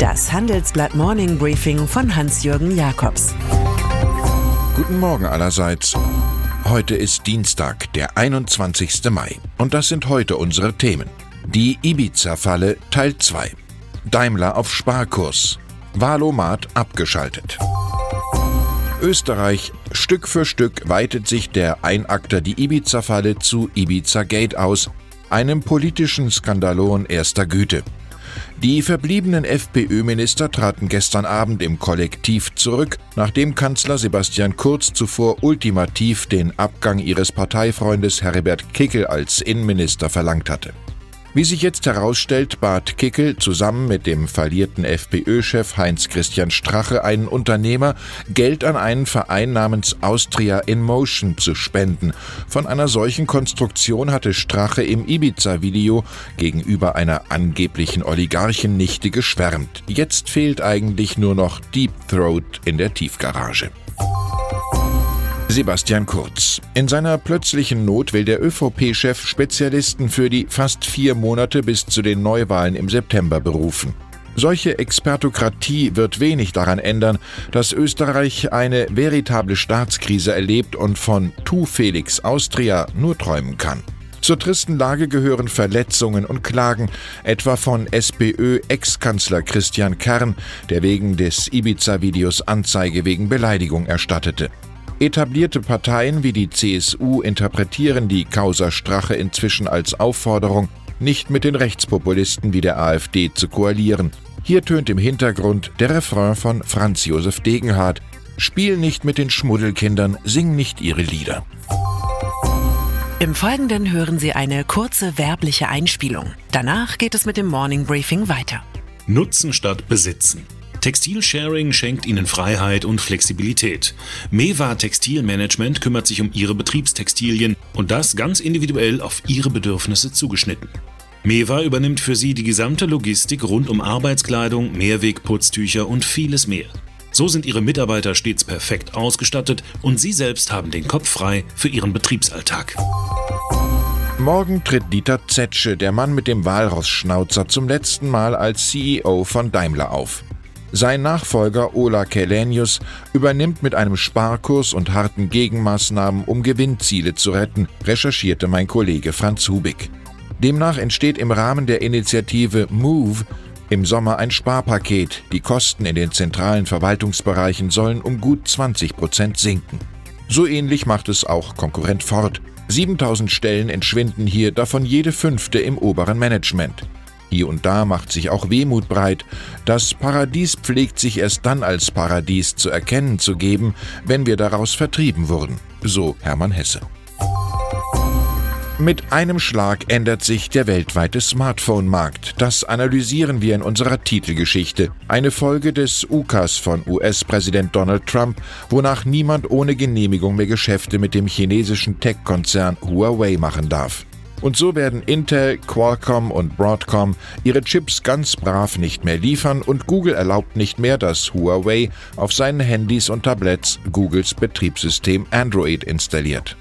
Das Handelsblatt Morning Briefing von Hans-Jürgen Jakobs. Guten Morgen allerseits. Heute ist Dienstag, der 21. Mai. Und das sind heute unsere Themen. Die Ibiza-Falle Teil 2. Daimler auf Sparkurs. Valomat abgeschaltet. Österreich. Stück für Stück weitet sich der Einakter die Ibiza-Falle zu Ibiza Gate aus, einem politischen Skandalon erster Güte. Die verbliebenen FPÖ-Minister traten gestern Abend im Kollektiv zurück, nachdem Kanzler Sebastian Kurz zuvor ultimativ den Abgang ihres Parteifreundes Herbert Kickel als Innenminister verlangt hatte. Wie sich jetzt herausstellt, bat Kickel zusammen mit dem verlierten FPÖ-Chef Heinz-Christian Strache einen Unternehmer, Geld an einen Verein namens Austria in Motion zu spenden. Von einer solchen Konstruktion hatte Strache im Ibiza-Video gegenüber einer angeblichen Oligarchennichte geschwärmt. Jetzt fehlt eigentlich nur noch Deep Throat in der Tiefgarage. Sebastian Kurz. In seiner plötzlichen Not will der ÖVP-Chef Spezialisten für die fast vier Monate bis zu den Neuwahlen im September berufen. Solche Expertokratie wird wenig daran ändern, dass Österreich eine veritable Staatskrise erlebt und von Tu Felix Austria nur träumen kann. Zur tristen Lage gehören Verletzungen und Klagen, etwa von SPÖ-Ex-Kanzler Christian Kern, der wegen des Ibiza-Videos Anzeige wegen Beleidigung erstattete. Etablierte Parteien wie die CSU interpretieren die Causa Strache inzwischen als Aufforderung, nicht mit den Rechtspopulisten wie der AfD zu koalieren. Hier tönt im Hintergrund der Refrain von Franz Josef Degenhardt: Spiel nicht mit den Schmuddelkindern, sing nicht ihre Lieder. Im Folgenden hören Sie eine kurze werbliche Einspielung. Danach geht es mit dem Morning Briefing weiter. Nutzen statt Besitzen. Textilsharing schenkt Ihnen Freiheit und Flexibilität. Mewa Textilmanagement kümmert sich um Ihre Betriebstextilien und das ganz individuell auf Ihre Bedürfnisse zugeschnitten. Mewa übernimmt für Sie die gesamte Logistik rund um Arbeitskleidung, Mehrwegputztücher und vieles mehr. So sind Ihre Mitarbeiter stets perfekt ausgestattet und Sie selbst haben den Kopf frei für Ihren Betriebsalltag. Morgen tritt Dieter Zetsche, der Mann mit dem Walrossschnauzer, zum letzten Mal als CEO von Daimler auf. Sein Nachfolger Ola Källenius übernimmt mit einem Sparkurs und harten Gegenmaßnahmen, um Gewinnziele zu retten, recherchierte mein Kollege Franz Hubig. Demnach entsteht im Rahmen der Initiative MOVE im Sommer ein Sparpaket. Die Kosten in den zentralen Verwaltungsbereichen sollen um gut 20 Prozent sinken. So ähnlich macht es auch Konkurrent Ford. 7000 Stellen entschwinden hier, davon jede fünfte im oberen Management. Hier und da macht sich auch Wehmut breit. Das Paradies pflegt sich erst dann als Paradies zu erkennen zu geben, wenn wir daraus vertrieben wurden. So Hermann Hesse. Mit einem Schlag ändert sich der weltweite Smartphone-Markt. Das analysieren wir in unserer Titelgeschichte. Eine Folge des UCAS von US-Präsident Donald Trump, wonach niemand ohne Genehmigung mehr Geschäfte mit dem chinesischen Tech-Konzern Huawei machen darf. Und so werden Intel, Qualcomm und Broadcom ihre Chips ganz brav nicht mehr liefern und Google erlaubt nicht mehr, dass Huawei auf seinen Handys und Tablets Googles Betriebssystem Android installiert.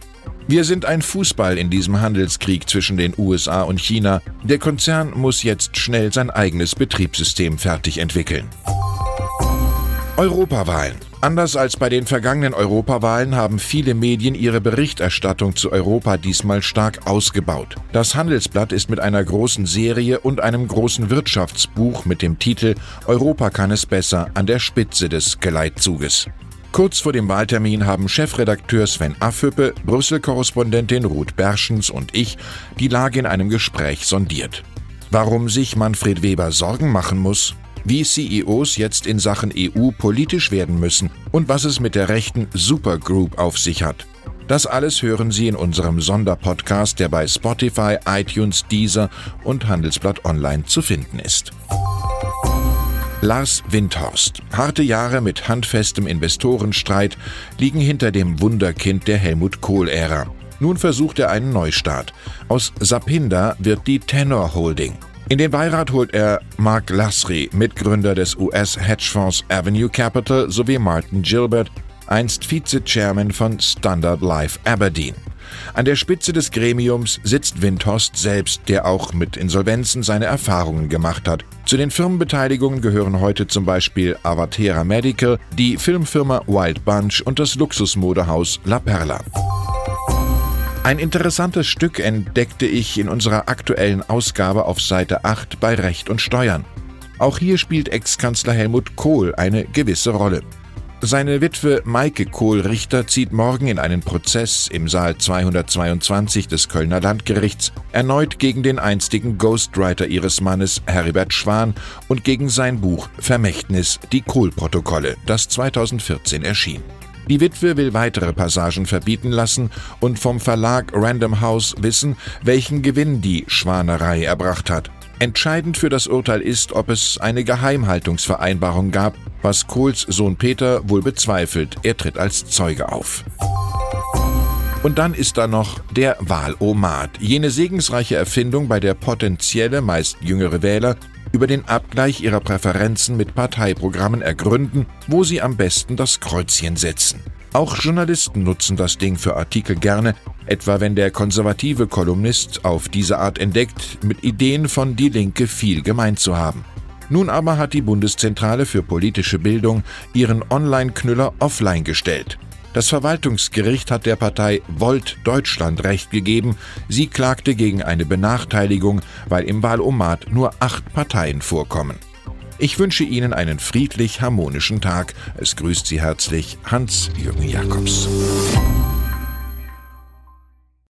Wir sind ein Fußball in diesem Handelskrieg zwischen den USA und China. Der Konzern muss jetzt schnell sein eigenes Betriebssystem fertig entwickeln. Europawahlen. Anders als bei den vergangenen Europawahlen haben viele Medien ihre Berichterstattung zu Europa diesmal stark ausgebaut. Das Handelsblatt ist mit einer großen Serie und einem großen Wirtschaftsbuch mit dem Titel Europa kann es besser an der Spitze des Geleitzuges. Kurz vor dem Wahltermin haben Chefredakteur Sven Affüppe, Brüssel-Korrespondentin Ruth Berschens und ich die Lage in einem Gespräch sondiert. Warum sich Manfred Weber Sorgen machen muss, wie CEOs jetzt in Sachen EU politisch werden müssen und was es mit der rechten Supergroup auf sich hat. Das alles hören Sie in unserem Sonderpodcast, der bei Spotify, iTunes, Deezer und Handelsblatt Online zu finden ist. Lars Windhorst. Harte Jahre mit handfestem Investorenstreit liegen hinter dem Wunderkind der Helmut Kohl-Ära. Nun versucht er einen Neustart. Aus Sapinda wird die Tenor Holding. In den Beirat holt er Mark Lasry, Mitgründer des US-Hedgefonds Avenue Capital, sowie Martin Gilbert, einst Vize-Chairman von Standard Life Aberdeen. An der Spitze des Gremiums sitzt Windhorst selbst, der auch mit Insolvenzen seine Erfahrungen gemacht hat. Zu den Firmenbeteiligungen gehören heute zum Beispiel Avatera Medical, die Filmfirma Wild Bunch und das Luxusmodehaus La Perla. Ein interessantes Stück entdeckte ich in unserer aktuellen Ausgabe auf Seite 8 bei Recht und Steuern. Auch hier spielt Ex-Kanzler Helmut Kohl eine gewisse Rolle. Seine Witwe Maike Kohl-Richter zieht morgen in einen Prozess im Saal 222 des Kölner Landgerichts erneut gegen den einstigen Ghostwriter ihres Mannes Heribert Schwan und gegen sein Buch Vermächtnis, die Kohl-Protokolle, das 2014 erschien. Die Witwe will weitere Passagen verbieten lassen und vom Verlag Random House wissen, welchen Gewinn die Schwanerei erbracht hat. Entscheidend für das Urteil ist, ob es eine Geheimhaltungsvereinbarung gab, was Kohls Sohn Peter wohl bezweifelt. Er tritt als Zeuge auf. Und dann ist da noch der Wahlomat, jene segensreiche Erfindung, bei der potenzielle, meist jüngere Wähler über den Abgleich ihrer Präferenzen mit Parteiprogrammen ergründen, wo sie am besten das Kreuzchen setzen. Auch Journalisten nutzen das Ding für Artikel gerne, etwa wenn der konservative Kolumnist auf diese Art entdeckt, mit Ideen von Die Linke viel gemeint zu haben. Nun aber hat die Bundeszentrale für politische Bildung ihren Online-Knüller offline gestellt. Das Verwaltungsgericht hat der Partei Volt Deutschland Recht gegeben. Sie klagte gegen eine Benachteiligung, weil im Wahlomat nur acht Parteien vorkommen. Ich wünsche Ihnen einen friedlich harmonischen Tag. Es grüßt Sie herzlich Hans-Jürgen Jakobs.